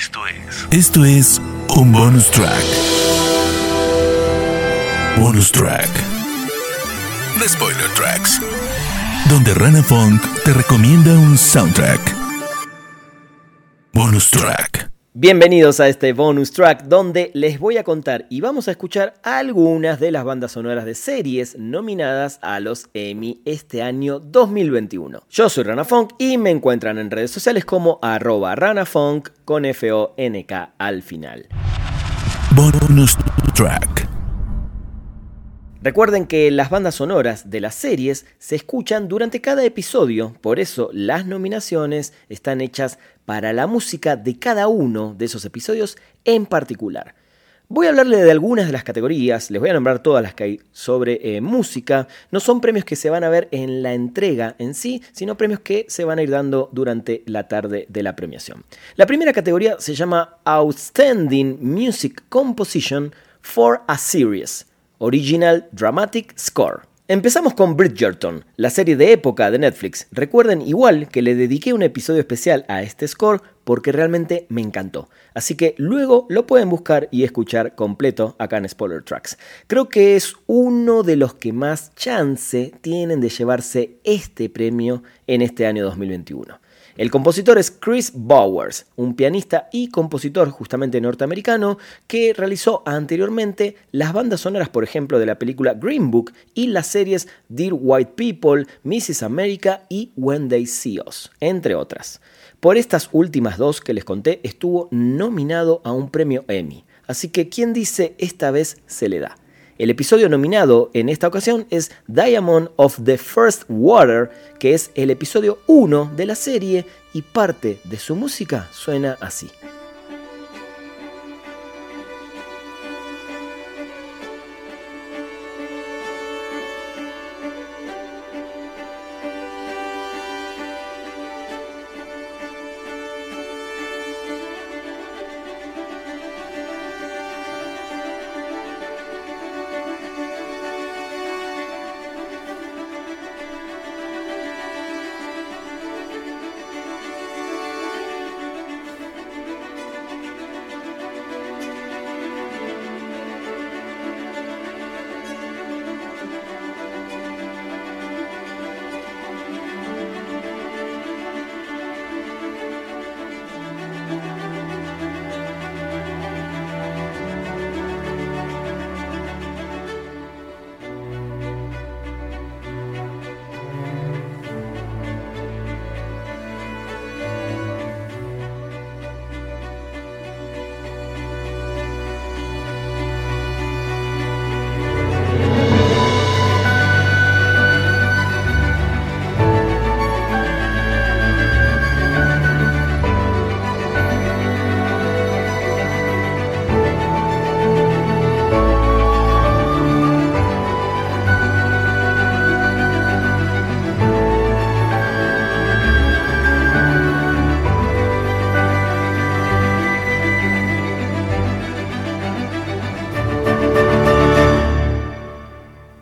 Esto es. Esto es un bonus track. Bonus track. The Spoiler Tracks. Donde Rana Funk te recomienda un soundtrack. Bonus track. Bienvenidos a este bonus track donde les voy a contar y vamos a escuchar algunas de las bandas sonoras de series nominadas a los Emmy este año 2021. Yo soy Rana Funk y me encuentran en redes sociales como arroba ranafunk con F-O-N-K al final. Bonus track. Recuerden que las bandas sonoras de las series se escuchan durante cada episodio, por eso las nominaciones están hechas para la música de cada uno de esos episodios en particular. Voy a hablarle de algunas de las categorías, les voy a nombrar todas las que hay sobre eh, música. No son premios que se van a ver en la entrega en sí, sino premios que se van a ir dando durante la tarde de la premiación. La primera categoría se llama Outstanding Music Composition for a Series. Original Dramatic Score. Empezamos con Bridgerton, la serie de época de Netflix. Recuerden igual que le dediqué un episodio especial a este score porque realmente me encantó. Así que luego lo pueden buscar y escuchar completo acá en Spoiler Tracks. Creo que es uno de los que más chance tienen de llevarse este premio en este año 2021. El compositor es Chris Bowers, un pianista y compositor justamente norteamericano que realizó anteriormente las bandas sonoras, por ejemplo, de la película Green Book y las series Dear White People, Mrs. America y When They See Us, entre otras. Por estas últimas dos que les conté, estuvo nominado a un premio Emmy. Así que, ¿quién dice esta vez se le da? El episodio nominado en esta ocasión es Diamond of the First Water, que es el episodio 1 de la serie y parte de su música suena así.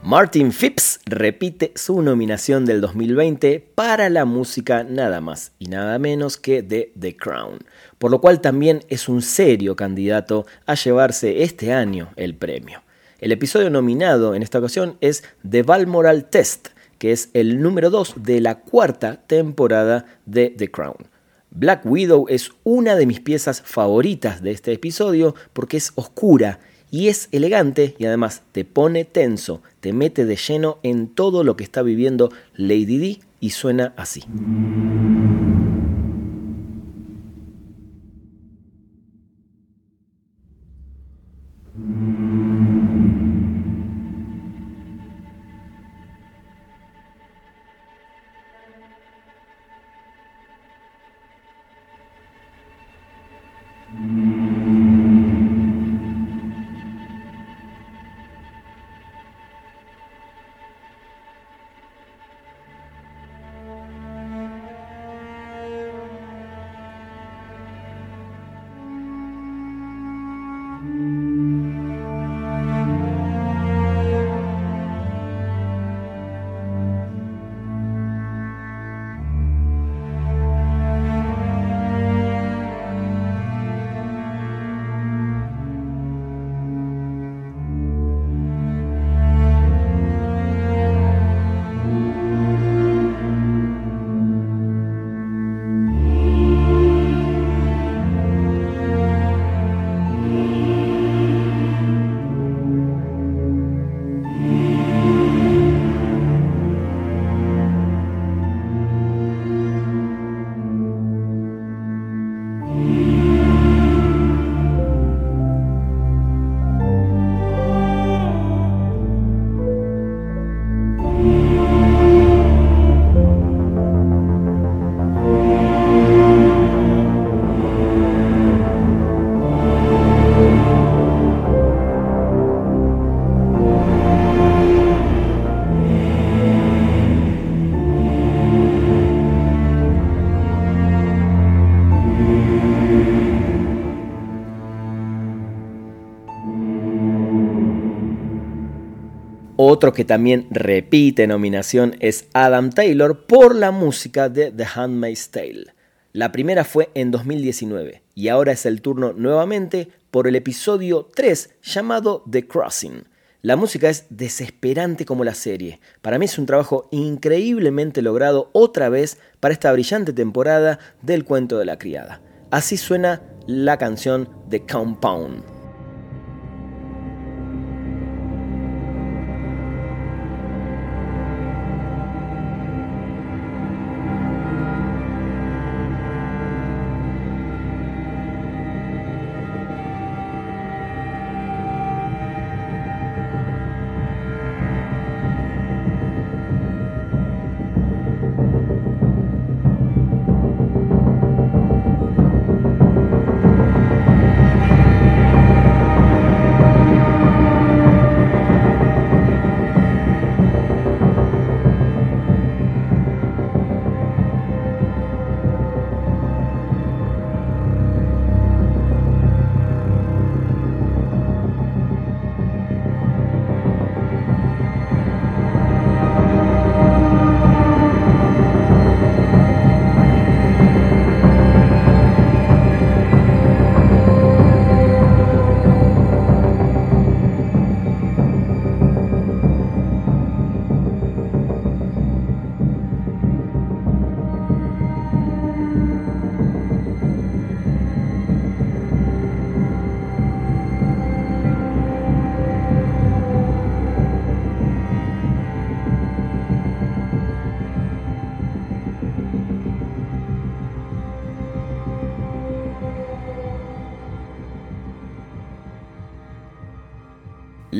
Martin Phipps repite su nominación del 2020 para la música nada más y nada menos que de The Crown, por lo cual también es un serio candidato a llevarse este año el premio. El episodio nominado en esta ocasión es The Balmoral Test, que es el número 2 de la cuarta temporada de The Crown. Black Widow es una de mis piezas favoritas de este episodio porque es oscura y es elegante y además te pone tenso, te mete de lleno en todo lo que está viviendo Lady D y suena así. Otro que también repite nominación es Adam Taylor por la música de The Handmaid's Tale. La primera fue en 2019 y ahora es el turno nuevamente por el episodio 3 llamado The Crossing. La música es desesperante como la serie. Para mí es un trabajo increíblemente logrado otra vez para esta brillante temporada del cuento de la criada. Así suena la canción The Compound.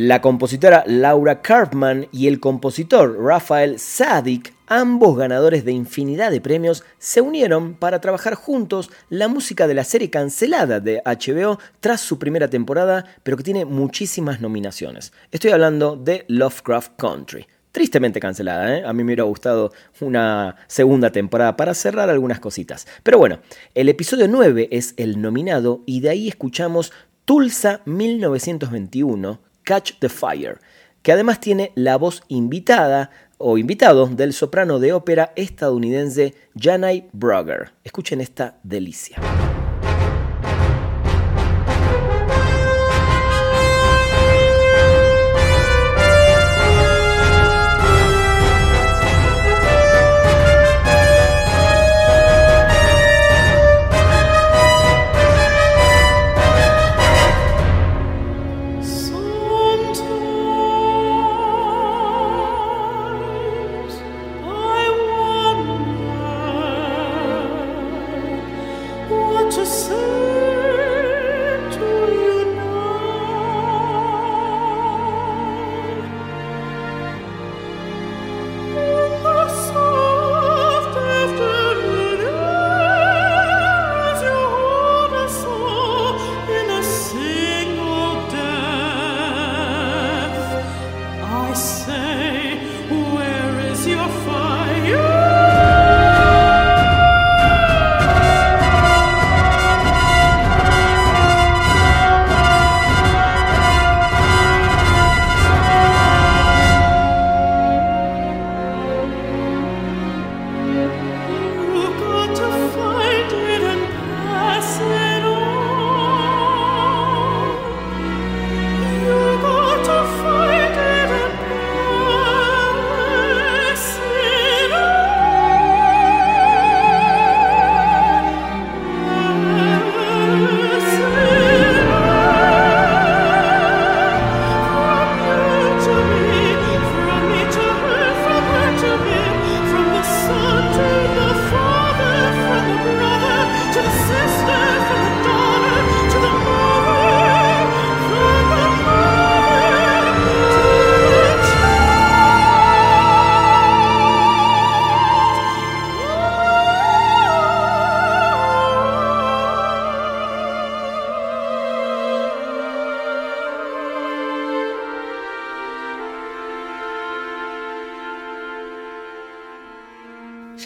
La compositora Laura Karpman y el compositor Rafael Sadik, ambos ganadores de infinidad de premios, se unieron para trabajar juntos la música de la serie cancelada de HBO tras su primera temporada, pero que tiene muchísimas nominaciones. Estoy hablando de Lovecraft Country. Tristemente cancelada, ¿eh? a mí me hubiera gustado una segunda temporada para cerrar algunas cositas. Pero bueno, el episodio 9 es el nominado y de ahí escuchamos Tulsa 1921 Catch the Fire, que además tiene la voz invitada o invitado del soprano de ópera estadounidense Janai Brugger. Escuchen esta delicia.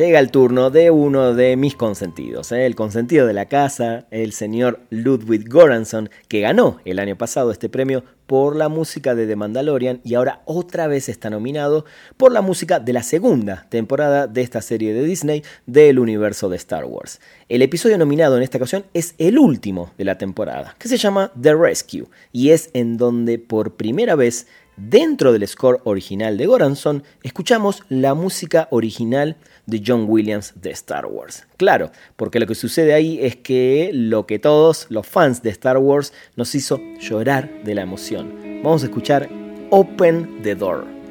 Llega el turno de uno de mis consentidos, ¿eh? el consentido de la casa, el señor Ludwig Göransson, que ganó el año pasado este premio por la música de The Mandalorian y ahora otra vez está nominado por la música de la segunda temporada de esta serie de Disney del universo de Star Wars. El episodio nominado en esta ocasión es el último de la temporada, que se llama The Rescue, y es en donde por primera vez Dentro del score original de Goranson, escuchamos la música original de John Williams de Star Wars. Claro, porque lo que sucede ahí es que lo que todos los fans de Star Wars nos hizo llorar de la emoción. Vamos a escuchar Open the Door.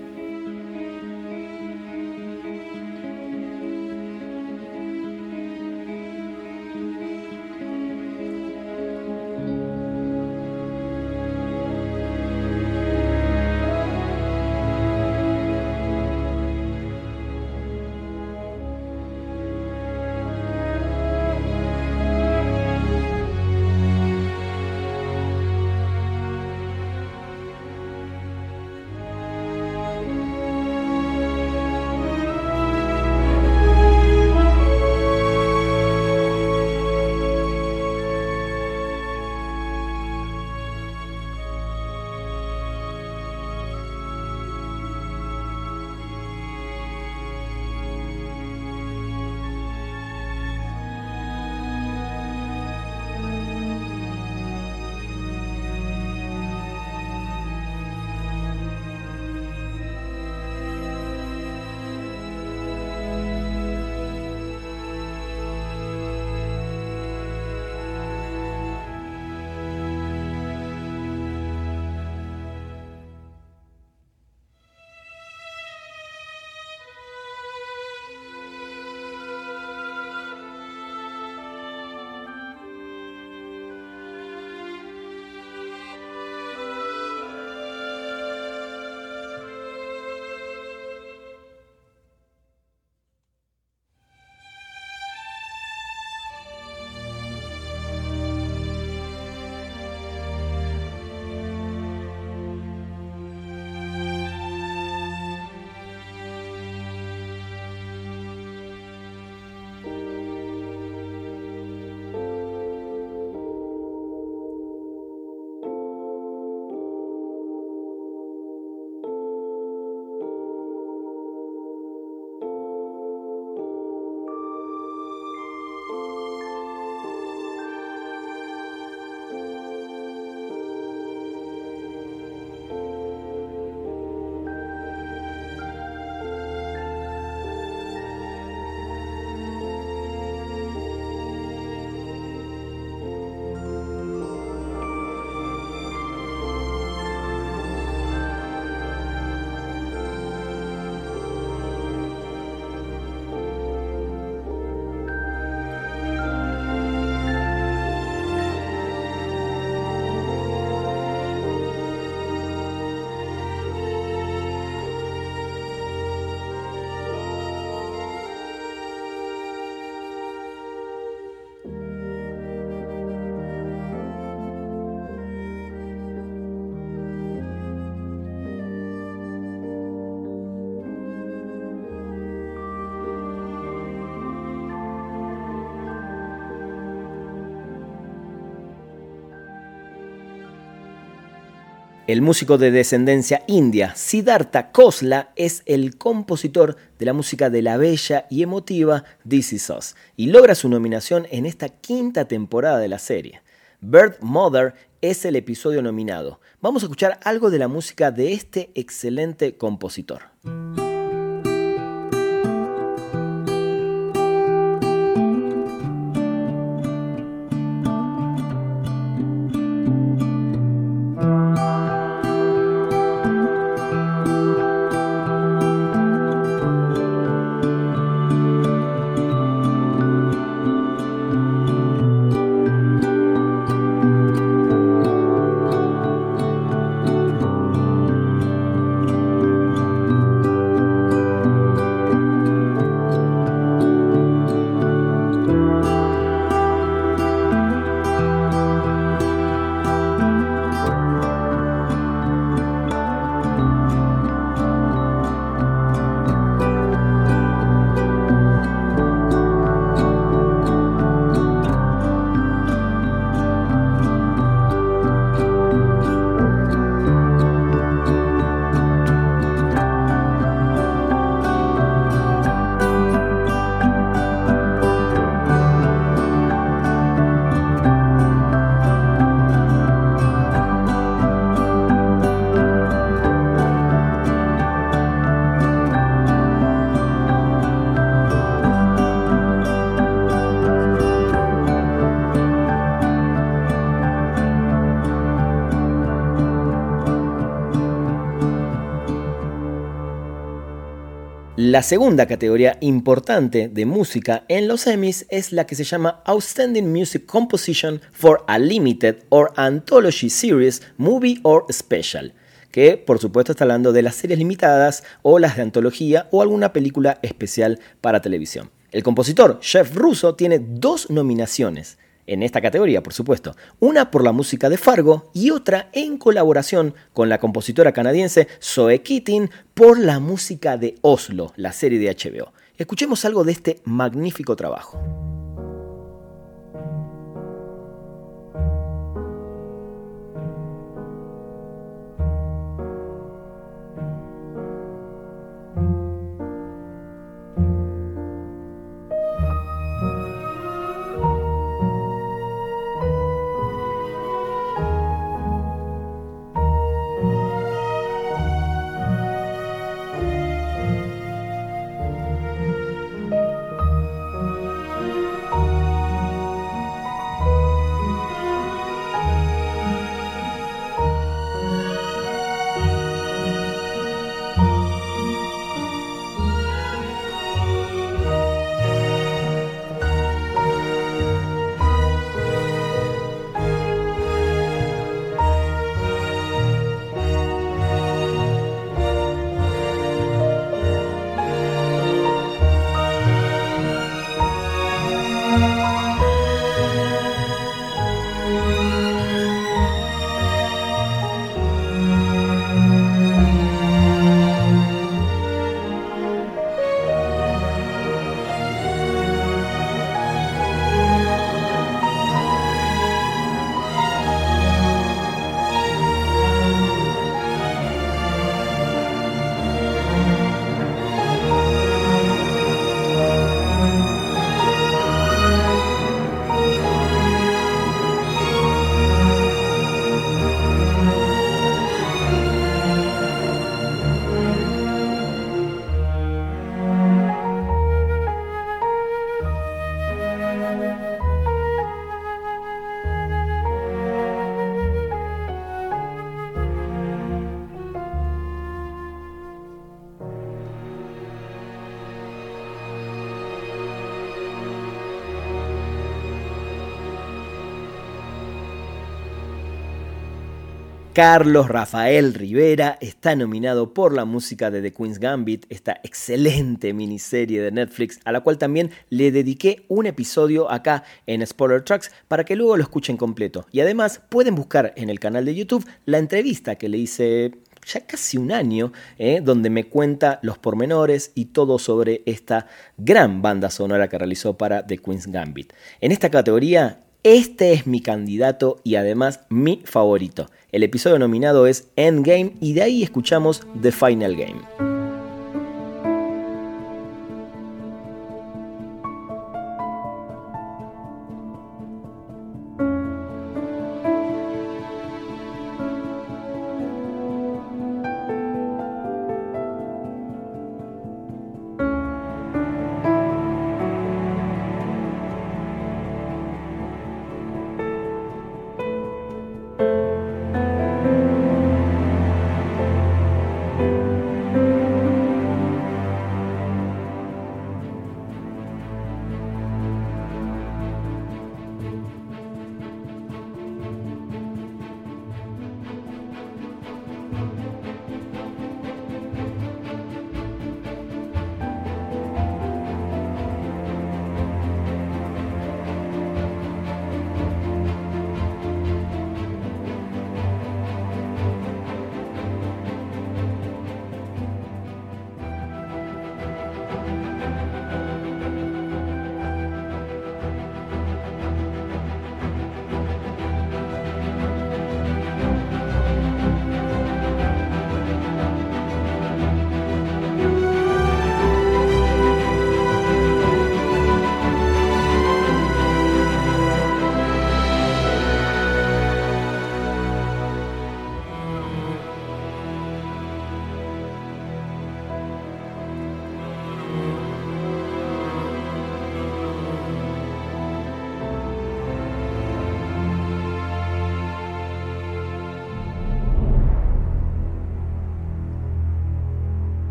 El músico de descendencia india, Siddhartha Khosla, es el compositor de la música de la bella y emotiva This Is Us y logra su nominación en esta quinta temporada de la serie. Bird Mother es el episodio nominado. Vamos a escuchar algo de la música de este excelente compositor. La segunda categoría importante de música en los Emmys es la que se llama Outstanding Music Composition for a Limited or Anthology Series, Movie or Special que por supuesto está hablando de las series limitadas o las de antología o alguna película especial para televisión. El compositor Jeff Russo tiene dos nominaciones en esta categoría, por supuesto. Una por la música de Fargo y otra en colaboración con la compositora canadiense Zoe Keating por la música de Oslo, la serie de HBO. Escuchemos algo de este magnífico trabajo. Carlos Rafael Rivera está nominado por la música de The Queen's Gambit, esta excelente miniserie de Netflix, a la cual también le dediqué un episodio acá en Spoiler Tracks para que luego lo escuchen completo. Y además pueden buscar en el canal de YouTube la entrevista que le hice ya casi un año, eh, donde me cuenta los pormenores y todo sobre esta gran banda sonora que realizó para The Queen's Gambit. En esta categoría este es mi candidato y además mi favorito. El episodio nominado es Endgame y de ahí escuchamos The Final Game.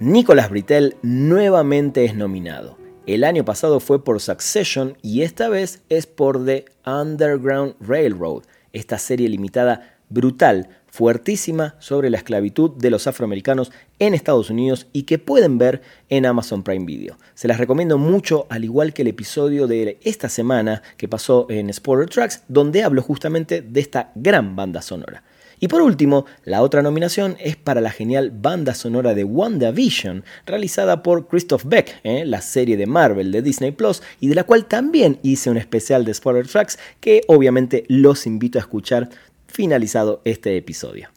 Nicolas Britell nuevamente es nominado. El año pasado fue por Succession y esta vez es por The Underground Railroad, esta serie limitada brutal, fuertísima sobre la esclavitud de los afroamericanos en Estados Unidos y que pueden ver en Amazon Prime Video. Se las recomiendo mucho, al igual que el episodio de esta semana que pasó en Spoiler Tracks, donde hablo justamente de esta gran banda sonora. Y por último, la otra nominación es para la genial banda sonora de WandaVision, realizada por Christoph Beck, ¿eh? la serie de Marvel de Disney Plus, y de la cual también hice un especial de Spoiler Tracks que obviamente los invito a escuchar finalizado este episodio.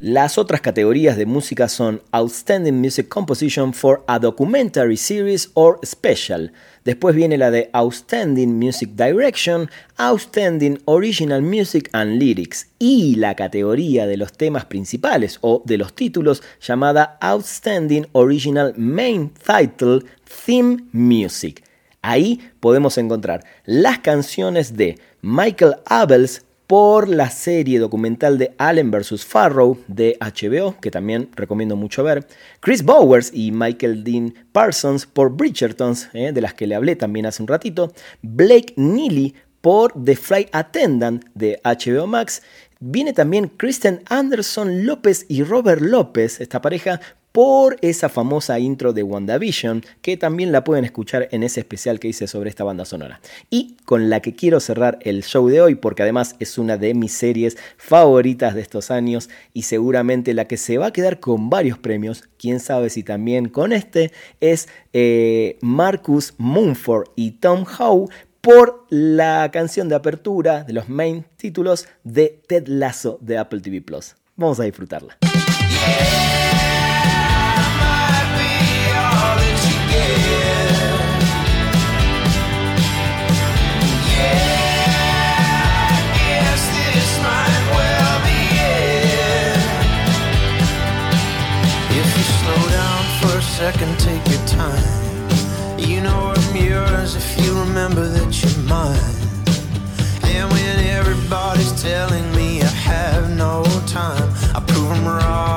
Las otras categorías de música son Outstanding Music Composition for a Documentary Series or Special. Después viene la de Outstanding Music Direction, Outstanding Original Music and Lyrics y la categoría de los temas principales o de los títulos llamada Outstanding Original Main Title Theme Music. Ahí podemos encontrar las canciones de Michael Abels, por la serie documental de Allen vs. Farrow de HBO, que también recomiendo mucho ver, Chris Bowers y Michael Dean Parsons por Bridgertons, eh, de las que le hablé también hace un ratito, Blake Neely por The Flight Attendant de HBO Max, viene también Kristen Anderson López y Robert López, esta pareja, por esa famosa intro de WandaVision, que también la pueden escuchar en ese especial que hice sobre esta banda sonora. Y con la que quiero cerrar el show de hoy, porque además es una de mis series favoritas de estos años y seguramente la que se va a quedar con varios premios, quién sabe si también con este, es eh, Marcus Mumford y Tom Howe por la canción de apertura de los main títulos de Ted Lasso de Apple TV Plus. Vamos a disfrutarla. Second, take your time. You know I'm yours if you remember that you're mine. And when everybody's telling me I have no time, I prove them wrong.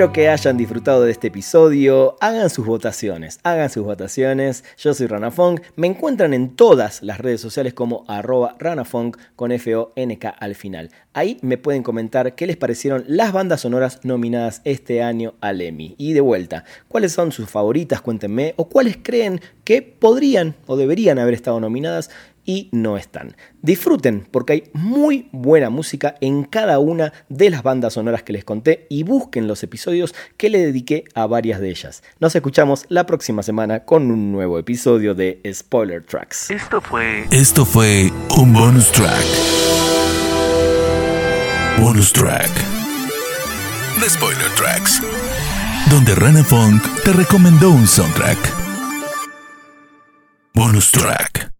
Espero que hayan disfrutado de este episodio. Hagan sus votaciones, hagan sus votaciones. Yo soy Ranafong. Me encuentran en todas las redes sociales como arroba Ranafong con F-O-N-K al final. Ahí me pueden comentar qué les parecieron las bandas sonoras nominadas este año al Emmy. Y de vuelta, cuáles son sus favoritas, cuéntenme, o cuáles creen que podrían o deberían haber estado nominadas y no están. Disfruten porque hay muy buena música en cada una de las bandas sonoras que les conté y busquen los episodios que le dediqué a varias de ellas. Nos escuchamos la próxima semana con un nuevo episodio de Spoiler Tracks. Esto fue Esto fue un bonus track. Bonus track. The Spoiler Tracks. Donde Rana Funk te recomendó un soundtrack. Bonus track.